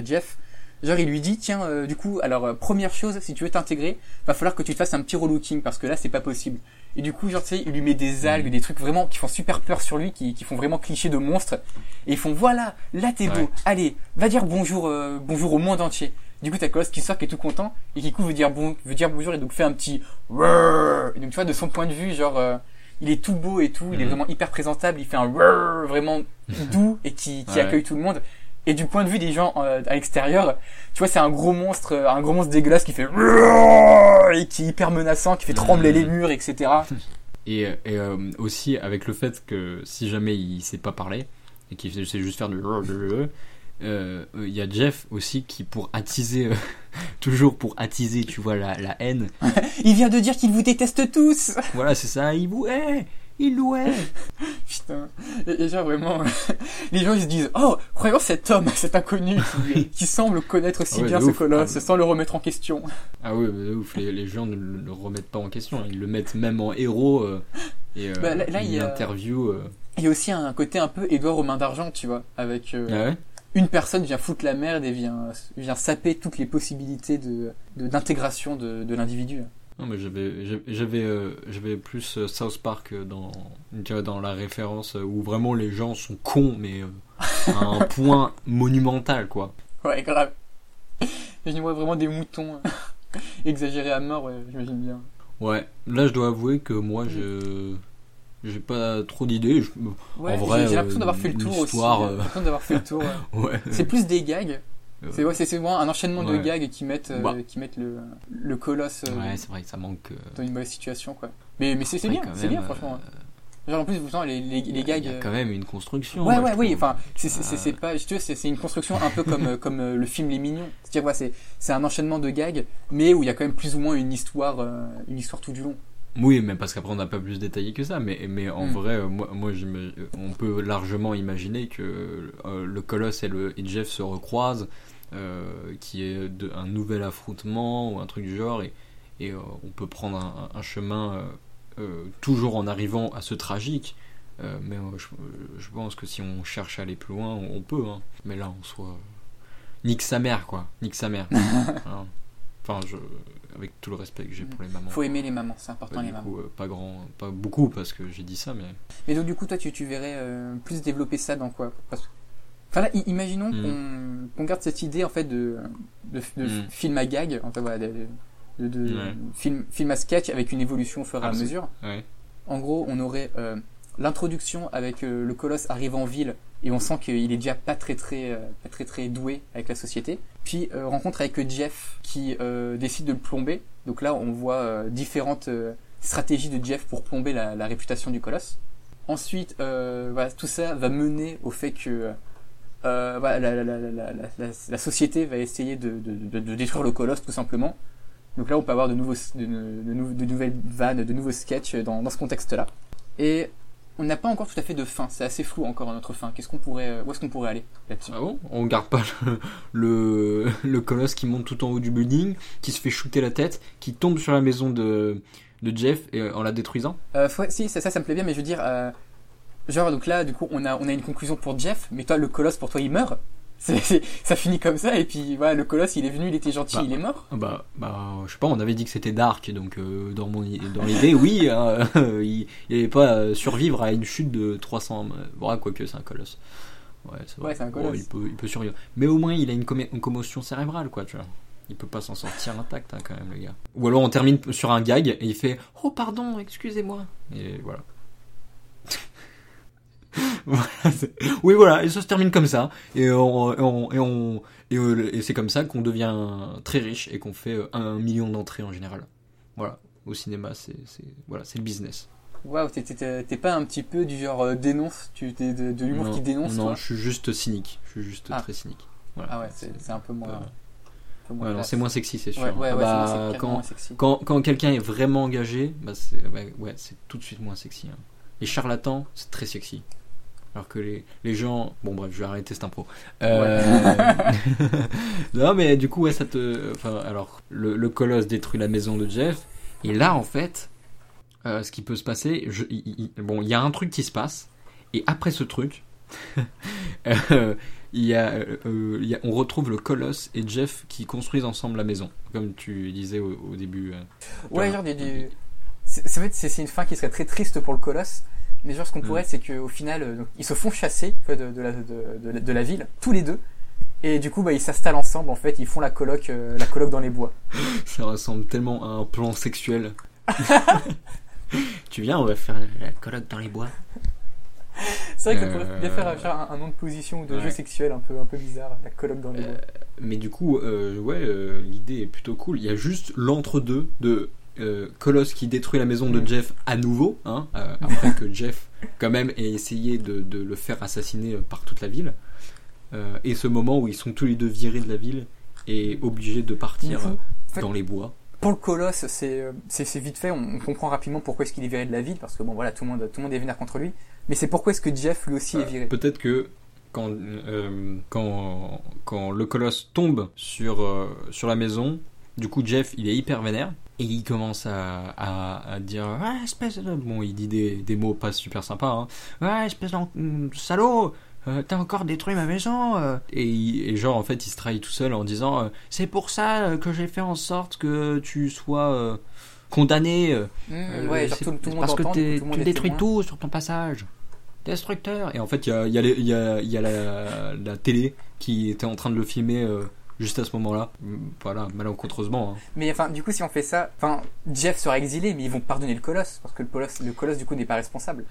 de Jeff. Genre il lui dit tiens euh, du coup alors euh, première chose si tu veux t'intégrer va falloir que tu te fasses un petit relooking parce que là c'est pas possible. Et du coup genre tu sais il lui met des algues Mhm. des trucs vraiment qui font super peur sur lui qui, qui font vraiment cliché de monstre et ils font voilà là t'es beau Ouais. allez va dire bonjour euh, bonjour au monde entier. Du coup t'as Colosse qui sort qui est tout content et qui du coup veut dire bon veut dire bonjour et donc fait un petit et donc tu vois de son point de vue genre euh, il est tout beau et tout, il est Mhm. vraiment hyper présentable, il fait un vraiment doux et qui, qui Ouais. accueille tout le monde. Et du point de vue des gens euh, à l'extérieur, tu vois, c'est un gros monstre, euh, un gros monstre dégueulasse qui fait [LAUGHS] et qui est hyper menaçant, qui fait trembler Mhm. les murs, etc. [LAUGHS] Et, et euh, aussi avec le fait que si jamais il sait pas parler et qu'il sait juste faire du [LAUGHS] euh, il y a Jeff aussi qui pour attiser euh, toujours pour attiser tu vois la, la haine Il vient de dire qu'il vous déteste tous. voilà c'est ça il vous hait il nous hait [LAUGHS] Putain. Et, et genre vraiment, [LAUGHS] les gens ils se disent oh croyons cet homme, [LAUGHS] cet inconnu qui, qui semble connaître si Ah ouais, bien ce ouf. colosse Ah, sans le remettre en question. ah de ouf les, les gens ne le, le remettent pas en question ils le mettent même en héros euh, et euh, Bah, là- là, il y il a- interview euh, Il y a aussi un côté un peu Édouard aux mains d'argent, tu vois, avec euh, ah ouais? une personne vient foutre la merde et vient, vient saper toutes les possibilités de de- d'intégration de, de l'individu. Non, mais j'avais j'avais- j'avais euh, j'avais plus euh, South Park euh, dans dans la référence euh, où vraiment les gens sont cons mais euh, à un [LAUGHS] point monumental quoi. Ouais, grave. J'imagine vraiment des moutons [LAUGHS] exagérés à mort, ouais, j'imagine bien. Ouais, là je dois avouer que moi je j'ai pas trop d'idées. Je- Ouais, En vrai, j'ai l'impression d'avoir fait le tour aussi. J'ai l'impression d'avoir fait le tour. ouais. Ouais. C'est plus des gags. C'est ouais, c'est c'est vraiment un enchaînement de Ouais. gags qui mettent, euh, Bah. qui mettent le, le colosse euh, Ouais, c'est vrai ça manque. euh, dans une mauvaise situation, quoi. Mais, mais c'est bien, c'est même, bien, euh, franchement. Genre, en plus, pourtant, les, les, les gags. Il y a euh, quand même une construction. Ouais, moi, ouais, oui, enfin, c'est pas, je c'est une construction un peu comme, euh, comme euh, le film Les Mignons. C'est-à-dire, ouais, c'est un enchaînement de gags, mais où il y a quand même plus ou moins une histoire, euh, une histoire tout du long. Oui, mais parce qu'après on n'a pas plus détaillé que ça. Mais, mais en Mm. vrai, euh, moi, moi on peut largement imaginer que euh, le Colosse et, le, et Jeff se recroisent, euh, qui est de, un nouvel affrontement ou un truc du genre, et, et euh, on peut prendre un, un chemin euh, euh, toujours en arrivant à ce tragique. Euh, mais euh, je, je pense que si on cherche à aller plus loin, on, on peut. hein. Mais là, on soit. Nique sa mère, quoi. Nique sa mère. [LAUGHS] Hein. Enfin, je, avec tout le respect que j'ai pour les mamans. Faut aimer les mamans, c'est important Bah, les mamans. coup, euh, pas grand, pas beaucoup parce que j'ai dit ça, mais Mais donc, du coup, toi, tu, tu verrais euh, plus développer ça dans quoi? Parce... Enfin là, imaginons Mm. qu'on qu'on garde cette idée en fait de, de, de Mm. film à gag, en fait, voilà, de, de- Ouais. film, film à sketch avec une évolution au fur et Ah, à c'est- mesure. ouais. En gros, on aurait euh, l'introduction avec euh, le colosse arrive en ville et on sent qu'il est déjà pas très très euh, pas très très doué avec la société. Puis euh, rencontre avec Jeff qui euh, décide de le plomber. Donc là, on voit euh, différentes euh, stratégies de Jeff pour plomber la, la réputation du colosse. Ensuite, euh, voilà, tout ça va mener au fait que euh, voilà, la, société va essayer de, de- de- de détruire le colosse tout simplement. Donc là, on peut avoir de, nouveaux, nouvelles vannes, de nouveaux sketchs dans, dans ce contexte-là. Et on n'a pas encore tout à fait de fin. C'est assez flou encore à notre fin. Qu'est-ce qu'on pourrait, euh, où est-ce qu'on pourrait aller là-dessus? Ah bon? On garde pas le, le, le colosse qui monte tout en haut du building, qui se fait shooter la tête, qui tombe sur la maison de, de Jeff et, euh, en la détruisant? Euh, faut- Si, ça, ça, ça me plaît bien, mais je veux dire, euh, genre donc là, du coup, on a, on a une conclusion pour Jeff, mais toi, le colosse pour toi, il meurt. [LAUGHS] Ça finit comme ça, et puis voilà, le colosse, il est venu, il était gentil, Bah. il est mort. Ah Bah, bah, je sais pas, on avait dit que c'était dark, donc euh, dans, mon, dans l'idée, oui, hein, [LAUGHS] il n'allait pas euh, survivre à une chute de 300. euh, Voilà, quoique c'est un colosse. Ouais, c'est. Ouais, un colosse. Bon, il, peut, il peut survivre. Mais au moins, il a une, une commotion cérébrale, quoi, tu vois. Il peut pas s'en sortir intact, hein, quand même, le gars. Ou alors on termine sur un gag et il fait Oh, pardon, excusez-moi. Et voilà. Oui, voilà, et ça se termine comme ça. Et, on, et, on- et, on- et, euh, et c'est comme ça qu'on devient très riche et qu'on fait euh, un million d'entrées en général. Voilà, au cinéma, c'est voilà, c'est le business. Waouh, t'es- pas un petit peu du genre euh, dénonce, tu de, de l'humour qui dénonce, Non, toi je suis juste cynique. Je suis juste Ah. très cynique. Voilà. Ah ouais, c'est un peu moins. Ouais, c'est moins sexy, c'est sûr. Ouais, ouais, Ah bah, quand, moins sexy. quand, quand quelqu'un est vraiment engagé, bah c'est tout de suite moins sexy. hein. Les charlatans, c'est très sexy. Alors que les, les gens. Bon, bref, je vais arrêter cette impro. Euh, [LAUGHS] non, mais du coup, ouais, ça te. Enfin, alors, le, le colosse détruit la maison de Jeff. Et là, en fait, euh, ce qui peut se passer. je- il- il- bon, il y a un truc qui se passe. Et après ce truc. [LAUGHS] euh, il y a, il y a- on retrouve le colosse et Jeff qui construisent ensemble la maison, comme tu disais au, au début. Ouais, genre en fait, c'est c'est une fin qui serait très triste pour le colosse. Mais genre, ce qu'on Mm. pourrait, c'est qu'au final, euh, donc, ils se font chasser de, de la, de, de la- de la ville, tous les deux. Et du coup, bah, ils s'installent ensemble. En fait, ils font la coloc, euh, la coloc dans les bois. [LAUGHS] Ça ressemble tellement à un plan sexuel. [LAUGHS] tu viens, on va faire la coloc dans les bois. C'est vrai que ça Euh, pourrait bien faire, faire un, un nom de position ou de ouais. jeu sexuel un peu, un peu bizarre, la coloc dans les Euh, bois. Mais du coup, euh, ouais, euh, l'idée est plutôt cool. Il y a juste l'entre-deux de euh, Colosse qui détruit la maison de Mm. Jeff à nouveau, hein, euh, après que Jeff, quand même, ait essayé de, de le faire assassiner par toute la ville. Euh, et ce moment où ils sont tous les deux virés de la ville et obligés de partir euh, fait- dans les bois. Pour le colosse, c'est euh, vite fait. On, on comprend rapidement pourquoi est-ce qu'il est viré de la ville, parce que bon, voilà, tout le monde, tout le monde est vénère contre lui. Mais c'est pourquoi est-ce que Jeff lui aussi est viré? Peut-être que quand, euh, quand, quand le colosse tombe sur, euh, sur la maison, du coup Jeff il est hyper vénère et il commence à, à, à dire ouais, espèce de... Bon, il dit des, des mots pas super sympas. Hein. Ouais, espèce de hum, salaud euh, T'as encore détruit ma maison euh. et, il- et genre en fait il se trahit tout seul en disant euh, c'est pour ça que j'ai fait en sorte que tu sois condamné Mmh, ouais, genre tout, tout le monde parce que tu détruis tout sur ton passage destructeur. Et en fait, il y a, y a, les- y a, il y a la, la télé qui était en train de le filmer juste à ce moment-là. Voilà, malencontreusement. hein. Mais enfin, du coup, si on fait ça, enfin, Jeff sera exilé, mais ils vont pardonner le colosse parce que le colosse, le colosse du coup n'est pas responsable.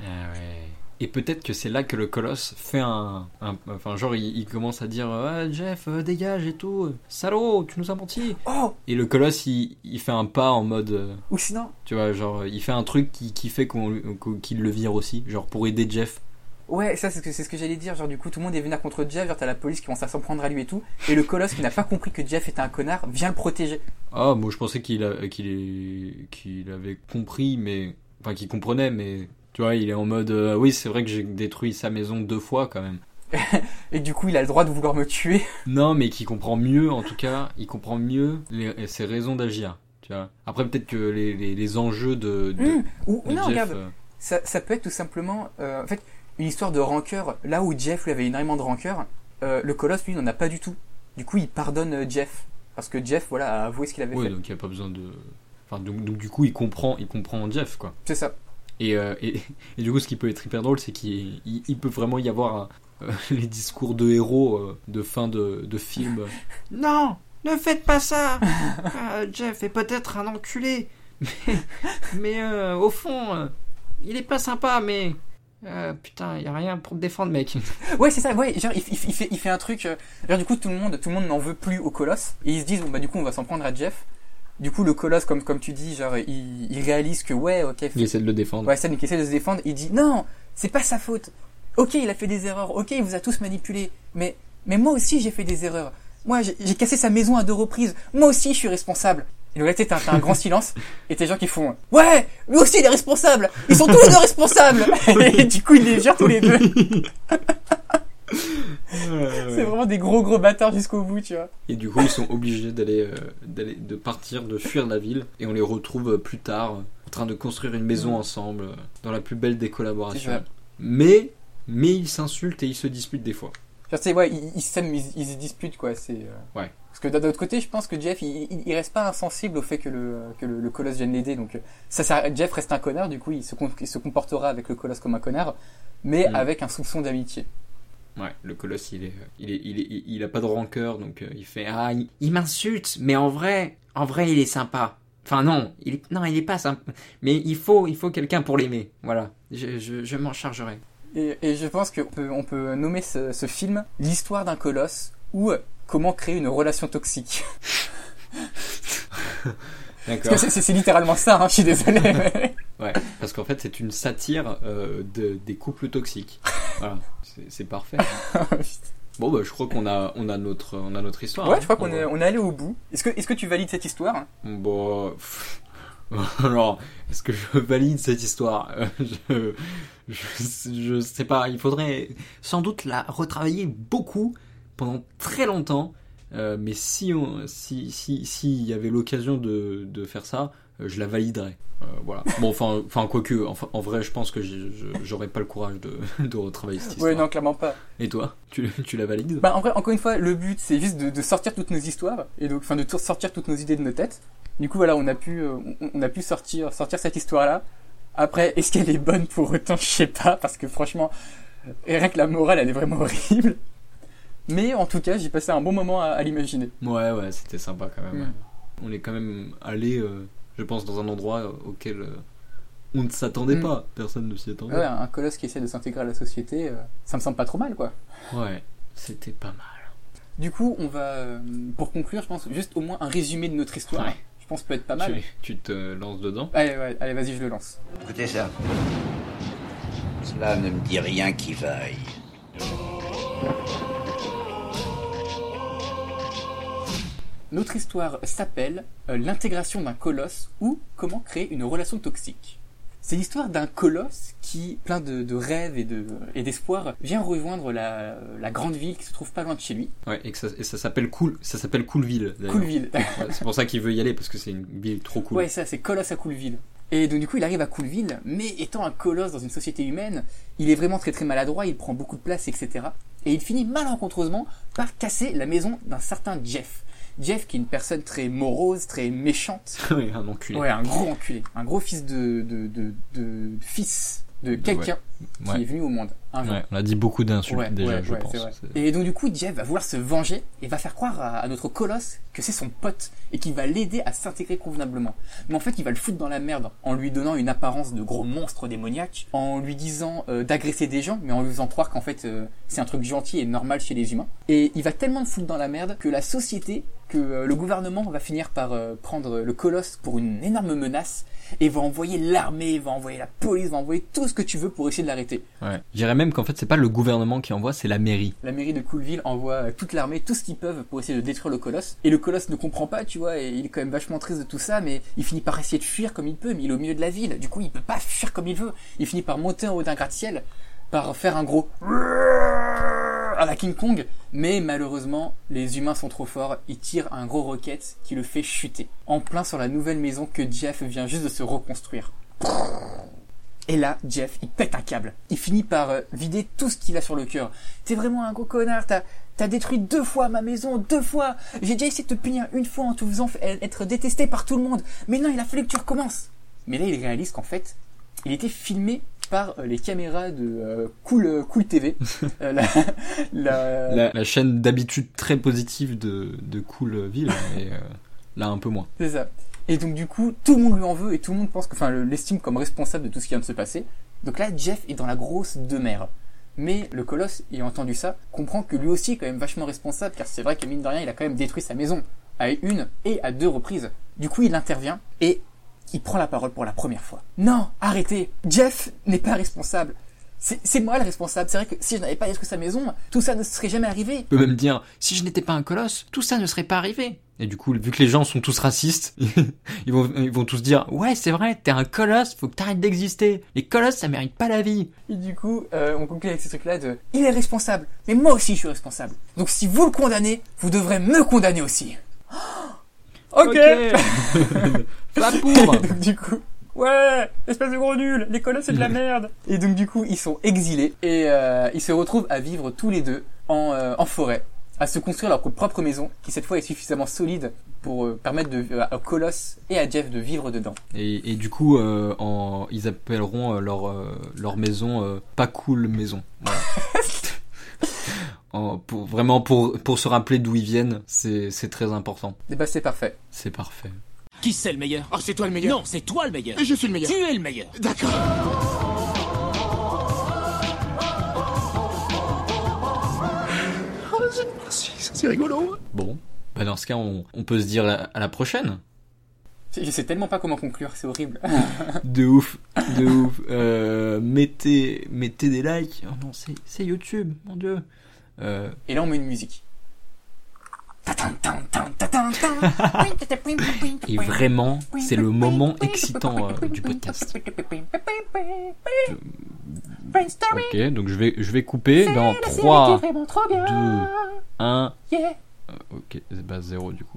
Et peut-être que c'est là que le colosse fait un. un- enfin, genre, il, il commence à dire Ah, Jeff, euh, dégage et tout. Salaud, tu nous as menti. Oh, Et le colosse, il, il fait un pas en mode. euh, ou sinon, Tu vois, genre, il fait un truc qui, qui fait qu'on, qu'on- qu'il le vire aussi. Genre, pour aider Jeff. Ouais, ça c'est ce que ce que j'allais dire. Genre du coup, tout le monde est vénère contre Jeff. Genre t'as la police qui commence à s'en prendre à lui et tout, et le colosse qui n'a pas compris que Jeff était un connard vient le protéger. Ah, moi, je pensais qu'il, avait compris, mais. Enfin, qu'il comprenait, mais. Tu vois, il est en mode. euh, oui, c'est vrai que j'ai détruit sa maison deux fois quand même. [LAUGHS] Et du coup, il a le droit de vouloir me tuer. [LAUGHS] Non, mais qui comprend mieux, en tout cas, il comprend mieux les- ses raisons d'agir. Tu vois. Après, peut-être que les, les, les enjeux de, de, Hum, Ou de non, Jeff, regarde, euh, ça, ça peut être tout simplement, euh, en fait, une histoire de rancœur. Là où Jeff lui avait énormément de rancœur, euh, le colosse lui n'en a pas du tout. Du coup, il pardonne euh, Jeff parce que Jeff, voilà, a avoué ce qu'il avait ouais, fait. donc il n'y a pas besoin de. Enfin, donc, donc, du coup, il comprend, il comprend Jeff, quoi. C'est ça. Et, euh, et, [LAUGHS] et du coup, ce qui peut être hyper drôle, c'est qu'il il, il peut vraiment y avoir un- euh, [LAUGHS] les discours de héros euh, de fin de, de film. [LAUGHS] Non, ne faites pas ça. Euh, Jeff est peut-être un enculé, mais, mais euh, au fond, euh, il est pas sympa, mais euh, putain, il y a rien pour te défendre, mec. [LAUGHS] Ouais, c'est ça. Ouais, genre il, il- il fait, il fait un truc. euh, genre du coup, tout le monde, tout le monde n'en veut plus au colosse et ils se disent bon bah du coup on va s'en prendre à Jeff. Du coup, le colosse, comme comme tu dis, genre il, il réalise que ouais, ok, Il essaie de le défendre. Ouais, Sam qui essaie de se défendre, il dit non, c'est pas sa faute. Ok, il a fait des erreurs. Ok, il vous a tous manipulé. Mais, mais moi aussi, j'ai fait des erreurs. Moi, j'ai cassé sa maison à deux reprises. Moi aussi, je suis responsable. Et donc là, tu sais, t'as un grand silence. Et t'as des gens qui font Ouais, lui aussi, il est responsable. Ils sont tous les deux responsables. Et [LAUGHS] du coup, ils les gèrent tous les deux. C'est vraiment des gros gros bâtards jusqu'au bout, tu vois. Et du coup, ils sont obligés d'aller, euh, d'aller, de partir, de fuir la ville, et on les retrouve euh, plus tard, euh, en train de construire une maison ensemble, dans la plus belle des collaborations. Mais, mais ils s'insultent et ils se disputent des fois. Sais, ouais, ils ils s'aiment, ils, ils se disputent, quoi. C'est. euh, Ouais. Parce que d'un autre côté, je pense que Jeff, il, il, il reste pas insensible au fait que le, que le, le colosse vienne l'aider. Donc, euh, ça, ça, Jeff reste un connard, du coup, il se, il se comportera avec le colosse comme un connard, mais Mm. avec un soupçon d'amitié. Ouais, le colosse, il est, il est, il est, il- a pas de rancœur, donc euh, il fait ah, il, il m'insulte, mais en vrai, en vrai, il est sympa. Enfin non, il non, il est pas sympa. Mais il faut, il faut quelqu'un pour l'aimer. Voilà, je, je, je m'en chargerai. Et, et je pense qu'on peut, on peut nommer ce, ce film l'histoire d'un colosse ou euh, comment créer une relation toxique. D'accord. [LAUGHS] Parce que c'est- littéralement ça, hein, je suis désolé. mais- [LAUGHS] Ouais, parce qu'en fait, c'est une satire euh, de, des couples toxiques. Voilà, c'est parfait. [LAUGHS] Bon, bah, je crois qu'on a, on a notre, on a notre histoire. ouais, hein. je crois qu'on On est, va- on est allé au bout. Est-ce que, tu valides cette histoire Bon, pff, [LAUGHS] alors, est-ce que je valide cette histoire? Euh, je, je, je sais pas. Il faudrait sans doute la retravailler beaucoup pendant très longtemps. Euh, mais si on, si, si, s'il y avait l'occasion de, de faire ça, euh, je la validerais. Euh, voilà. Bon, enfin, enfin, quoique, enfin, en vrai, je pense que j'aurais pas le courage de, [LAUGHS] de retravailler cette histoire. Ouais, non, clairement pas. Et toi, tu, tu la valides? Bah, en vrai, encore une fois, le but, c'est juste de, de sortir toutes nos histoires, et donc, enfin, de sortir toutes nos idées de nos têtes. Du coup, voilà, on a pu, euh, on, a pu sortir, sortir cette histoire-là. Après, est-ce qu'elle est bonne pour autant? Je sais pas, parce que franchement, rien que la morale, elle est vraiment [LAUGHS] horrible. Mais en tout cas, j'ai passé un bon moment à, à l'imaginer. Ouais, ouais, c'était sympa quand même. Mm. On est quand même allé, euh, je pense, dans un endroit euh, auquel euh, on ne s'attendait Mm. pas. Personne ne s'y attendait. Ouais, un colosse qui essaie de s'intégrer à la société, euh, ça me semble pas trop mal, quoi. Ouais, c'était pas mal. Du coup, on va, pour conclure, je pense, juste au moins un résumé de notre histoire. Ouais. Pense peut être pas mal. Tu, tu te lances dedans? Allez, ouais, allez, vas-y, je le lance. Écoutez ça. Cela ne me dit rien qui vaille. Notre histoire s'appelle euh, L'intégration d'un colosse ou Comment créer une relation toxique. C'est l'histoire d'un colosse qui, plein de, de rêves et de- et d'espoir, vient rejoindre la, la grande ville qui se trouve pas loin de chez lui, Ouais, et, que ça, et ça s'appelle cool, ça s'appelle Coolville. d'ailleurs. Coolville. C'est pour ça qu'il veut y aller parce que c'est une ville trop cool. Ouais, ça, c'est colosse à Coolville. Et donc du coup, il arrive à Coolville, mais étant un colosse dans une société humaine, il est vraiment très très maladroit, il prend beaucoup de place, etc. Et il finit malencontreusement par casser la maison d'un certain Jeff. Jeff, qui est une personne très morose, très méchante, [LAUGHS] Ouais, un enculé. Ouais, un gros enculé. Un gros fils de, de, de, de fils de quelqu'un Ouais. qui est venu au monde un jour. Ouais, on a dit beaucoup d'insultes déjà, ouais, je pense. Et donc du coup, Jeff va vouloir se venger et va faire croire à, à notre colosse que c'est son pote et qu'il va l'aider à s'intégrer convenablement. Mais en fait, il va le foutre dans la merde en lui donnant une apparence de gros monstre démoniaque, en lui disant euh, d'agresser des gens, mais en lui faisant croire qu'en fait euh, c'est un truc gentil et normal chez les humains. Et il va tellement le foutre dans la merde que la société, que euh, le gouvernement va finir par prendre le colosse pour une énorme menace et va envoyer l'armée, va envoyer la police, va envoyer tout ce que tu veux pour essayer de l'arrêter. Ouais. Je dirais même qu'en fait, c'est pas le gouvernement qui envoie, c'est la mairie. La mairie de Coolville envoie euh, toute l'armée, tout ce qu'ils peuvent pour essayer de détruire le colosse. Et le colosse ne comprend pas, tu vois, et il est quand même vachement triste de tout ça, mais il finit par essayer de fuir comme il peut, mais il est au milieu de la ville. Du coup, il peut pas fuir comme il veut. Il finit par monter en haut d'un gratte-ciel, par faire un gros à la King Kong, mais malheureusement, les humains sont trop forts, ils tirent un gros roquette qui le fait chuter, en plein sur la nouvelle maison que Jeff vient juste de se reconstruire. Et là, Jeff, il pète un câble. Il finit par euh, vider tout ce qu'il a sur le cœur. T'es vraiment un gros connard, t'as, t'as détruit deux fois ma maison, deux fois. J'ai déjà essayé de te punir une fois en te faisant f- être détesté par tout le monde. Mais non, il a fallu que tu recommences. Mais là, il réalise qu'en fait, il était filmé par euh, les caméras de euh, Cool, euh, cool TV. [LAUGHS] La, la- La, la chaîne d'habitude très positive de, de Cool Ville, mais euh, là un peu moins. C'est ça. Et donc du coup, tout le monde lui en veut et tout le monde pense que, enfin, le- l'estime comme responsable de tout ce qui vient de se passer. Donc là, Jeff est dans la grosse demeure. Mais le colosse, ayant entendu ça, comprend que lui aussi est quand même vachement responsable, car c'est vrai que mine de rien, il a quand même détruit sa maison à une et à deux reprises. Du coup, il intervient et il prend la parole pour la première fois. Non, arrêtez. Jeff n'est pas responsable. C'est moi le responsable. C'est vrai que si je n'avais pas détruit sa maison, tout ça ne serait jamais arrivé. Il peut même dire, si je n'étais pas un colosse, tout ça ne serait pas arrivé. Et du coup, vu que les gens sont tous racistes, [LAUGHS] ils vont, ils vont tous dire, ouais, c'est vrai, t'es un colosse, faut que t'arrêtes d'exister. Les colosses, ça mérite pas la vie. Et du coup, euh, on conclut avec ces trucs-là de il est responsable, mais moi aussi je suis responsable. Donc si vous le condamnez, vous devrez me condamner aussi. Ok. Pas [LAUGHS] [LAUGHS] pour. donc du coup, ouais, espèce de gros nul, les colosses c'est de la merde. Et donc du coup, ils sont exilés et euh, ils se retrouvent à vivre tous les deux en, euh, en forêt, à se construire leur propre maison, qui cette fois est suffisamment solide pour euh, permettre de, à Colosse et à Jeff de vivre dedans. Et, et du coup, euh, en, ils appelleront euh, leur, euh, leur maison euh, pas cool maison. Voilà. [LAUGHS] En- pour, vraiment pour, pour se rappeler d'où ils viennent, c'est c'est très important. Et bah c'est parfait. C'est parfait. Qui c'est le meilleur Oh, c'est toi le meilleur. Non, c'est toi le meilleur. Et je suis le meilleur. Tu es le meilleur. D'accord. Oh, c'est- rigolo. Bon, bah dans ce cas, on, on peut se dire à à la prochaine. Je sais tellement pas comment conclure, c'est horrible. [LAUGHS] De ouf, de ouf. Euh, mettez, mettez des likes. Oh non, c'est c'est YouTube, mon dieu. Euh, Et là on met une musique. [LAUGHS] et vraiment, c'est le moment excitant euh, du podcast. Ok, donc je vais, je vais couper dans 3, 2, 1. Yeah. Ok, c'est pas 0 du coup.